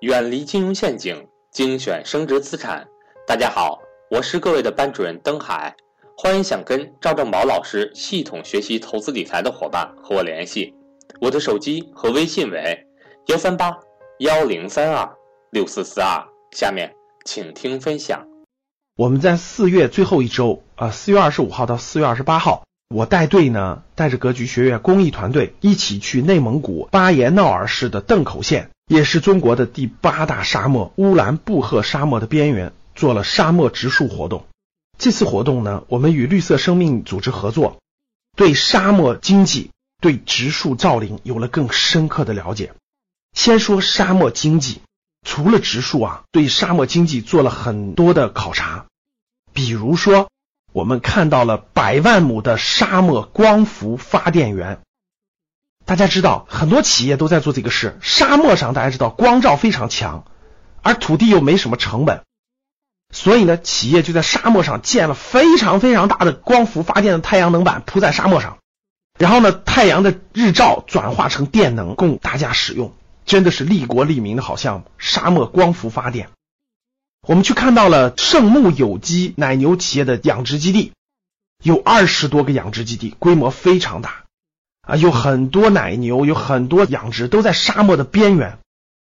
远离金融陷阱，精选升值资产。大家好，我是各位的班主任登海，欢迎想跟赵正宝老师系统学习投资理财的伙伴和我联系，我的手机和微信为幺三八幺零三二六四四二。下面请听分享。我们在四月最后一周啊，四月二十五号到四月二十八号，我带队呢，带着格局学院公益团队一起去内蒙古巴彦淖尔市的邓口县。也是中国的第八大沙漠乌兰布和沙漠的边缘，做了沙漠植树活动。这次活动呢，我们与绿色生命组织合作，对沙漠经济、对植树造林有了更深刻的了解。先说沙漠经济，除了植树啊，对沙漠经济做了很多的考察。比如说，我们看到了百万亩的沙漠光伏发电园。大家知道，很多企业都在做这个事。沙漠上，大家知道光照非常强，而土地又没什么成本，所以呢，企业就在沙漠上建了非常非常大的光伏发电的太阳能板，铺在沙漠上，然后呢，太阳的日照转化成电能供大家使用，真的是利国利民的好项目。沙漠光伏发电，我们去看到了圣牧有机奶牛企业的养殖基地，有二十多个养殖基地，规模非常大。啊，有很多奶牛，有很多养殖都在沙漠的边缘。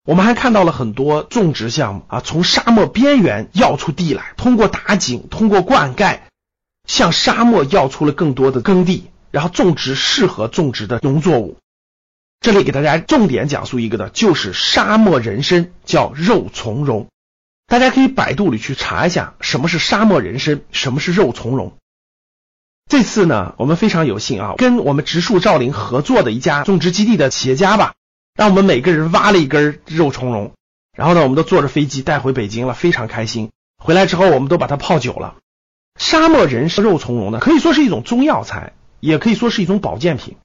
我们还看到了很多种植项目啊，从沙漠边缘要出地来，通过打井，通过灌溉，向沙漠要出了更多的耕地，然后种植适合种植的农作物。这里给大家重点讲述一个的，就是沙漠人参，叫肉苁蓉。大家可以百度里去查一下，什么是沙漠人参，什么是肉苁蓉。这次呢，我们非常有幸啊，跟我们植树造林合作的一家种植基地的企业家吧，让我们每个人挖了一根肉苁蓉，然后呢，我们都坐着飞机带回北京了，非常开心。回来之后，我们都把它泡酒了。沙漠人参肉苁蓉呢，可以说是一种中药材，也可以说是一种保健品。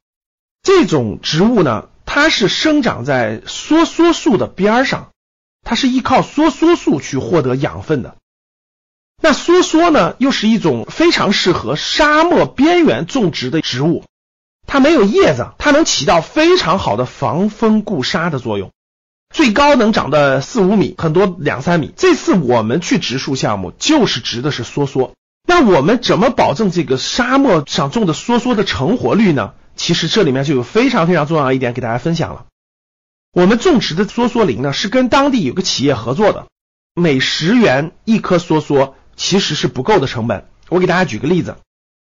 这种植物呢，它是生长在梭梭树的边上，它是依靠梭梭树去获得养分的。那梭梭呢，又是一种非常适合沙漠边缘种植的植物。它没有叶子，它能起到非常好的防风固沙的作用，最高能长到四五米，很多两三米。这次我们去植树项目，就是植的是梭梭。那我们怎么保证这个沙漠上种的梭梭的成活率呢？其实这里面就有非常非常重要的一点给大家分享了。我们种植的梭梭林呢，是跟当地有个企业合作的，每十元一棵梭梭。其实是不够的成本。我给大家举个例子，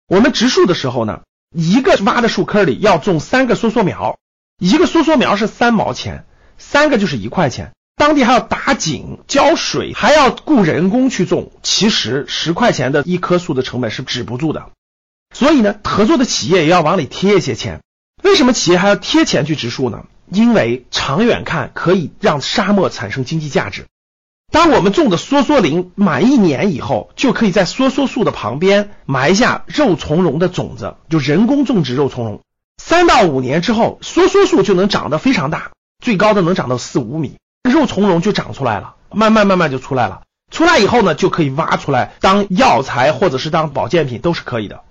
我们植树的时候呢，一个挖的树坑里要种三个梭梭苗，一个梭梭苗是三毛钱，三个就是一块钱。当地还要打井、浇水，还要雇人工去种。其实十块钱的一棵树的成本是止不住的。所以呢，合作的企业也要往里贴一些钱。为什么企业还要贴钱去植树呢？因为长远看可以让沙漠产生经济价值。当我们种的梭梭林满一年以后，就可以在梭梭树的旁边埋下肉苁蓉的种子，就人工种植肉苁蓉。三到五年之后，梭梭树就能长得非常大，最高的能长到四五米，肉苁蓉就长出来了，慢慢慢慢就出来了。出来以后呢，就可以挖出来当药材或者是当保健品都是可以的。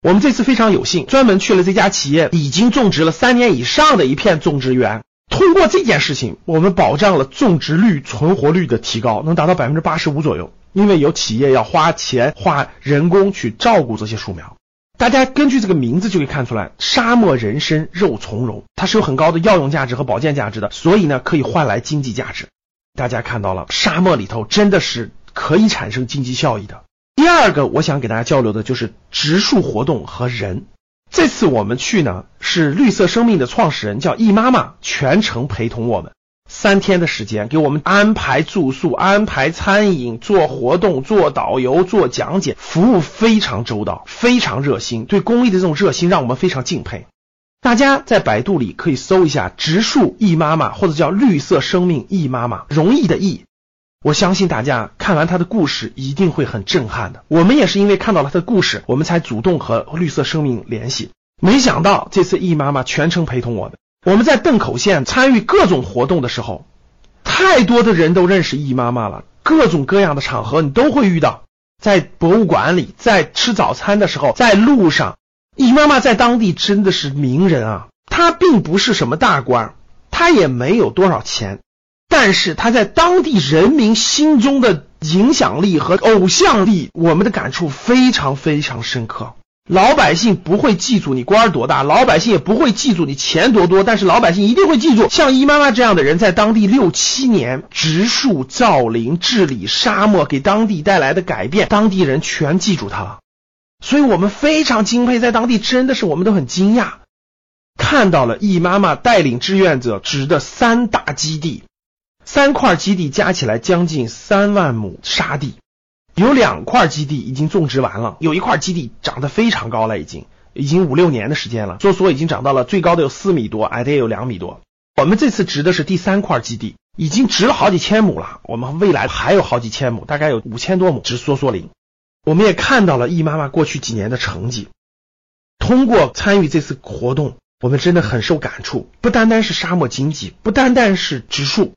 我们这次非常有幸，专门去了这家企业已经种植了三年以上的一片种植园。通过这件事情，我们保障了种植率、存活率的提高，能达到百分之八十五左右。因为有企业要花钱、花人工去照顾这些树苗。大家根据这个名字就可以看出来，沙漠人参肉苁蓉，它是有很高的药用价值和保健价值的，所以呢，可以换来经济价值。大家看到了，沙漠里头真的是可以产生经济效益的。第二个，我想给大家交流的就是植树活动和人。这次我们去呢，是绿色生命的创始人叫易妈妈全程陪同我们，三天的时间给我们安排住宿、安排餐饮、做活动、做导游、做讲解，服务非常周到，非常热心。对公益的这种热心让我们非常敬佩。大家在百度里可以搜一下“植树易妈妈”或者叫“绿色生命易妈妈”，容易的易。我相信大家看完他的故事一定会很震撼的。我们也是因为看到了他的故事，我们才主动和绿色生命联系。没想到这次易妈妈全程陪同我们。我们在邓口县参与各种活动的时候，太多的人都认识易妈妈了。各种各样的场合你都会遇到，在博物馆里，在吃早餐的时候，在路上，易妈妈在当地真的是名人啊。她并不是什么大官，她也没有多少钱。但是他在当地人民心中的影响力和偶像力，我们的感触非常非常深刻。老百姓不会记住你官儿多大，老百姓也不会记住你钱多多，但是老百姓一定会记住像易妈妈这样的人在当地六七年植树造林、治理沙漠，给当地带来的改变，当地人全记住他了。所以我们非常敬佩，在当地真的是我们都很惊讶，看到了易妈妈带领志愿者植的三大基地，三块基地加起来将近三万亩沙地。有两块基地已经种植完了，有一块基地长得非常高了，已经已经五六年的时间了，梭梭已经长到了最高的有四米多，矮的也有两米多。我们这次植的是第三块基地，已经植了好几千亩了，我们未来还有好几千亩，大概有五千多亩植梭梭林。我们也看到了易妈妈过去几年的成绩，通过参与这次活动，我们真的很受感触，不单单是沙漠经济，不单单是植树。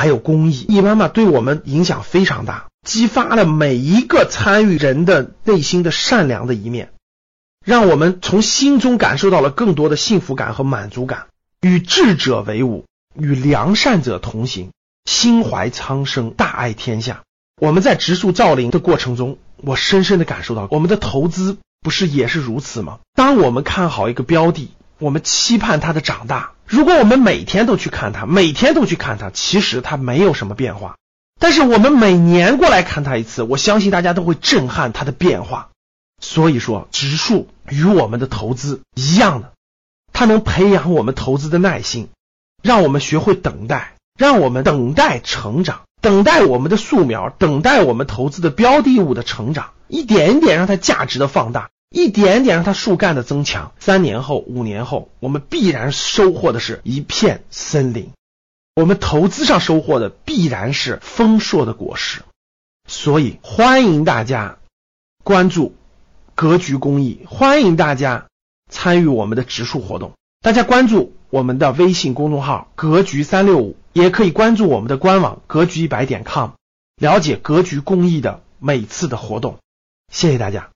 还有公益，易妈妈对我们影响非常大，激发了每一个参与人的内心的善良的一面，让我们从心中感受到了更多的幸福感和满足感。与智者为伍，与良善者同行，心怀苍生，大爱天下。我们在植树造林的过程中，我深深的感受到，我们的投资不是也是如此吗？当我们看好一个标的。我们期盼它的长大。如果我们每天都去看它，每天都去看它，其实它没有什么变化。但是我们每年过来看它一次，我相信大家都会震撼它的变化。所以说，植树与我们的投资一样的，它能培养我们投资的耐心，让我们学会等待，让我们等待成长，等待我们的树苗，等待我们投资的标的物的成长，一点一点让它价值的放大。一点点让它树干的增强，三年后、五年后，我们必然收获的是一片森林。我们投资上收获的必然是丰硕的果实。所以，欢迎大家关注格局公益，欢迎大家参与我们的植树活动。大家关注我们的微信公众号“格局三六五”，也可以关注我们的官网“格局一百点 com”，了解格局公益的每次的活动。谢谢大家。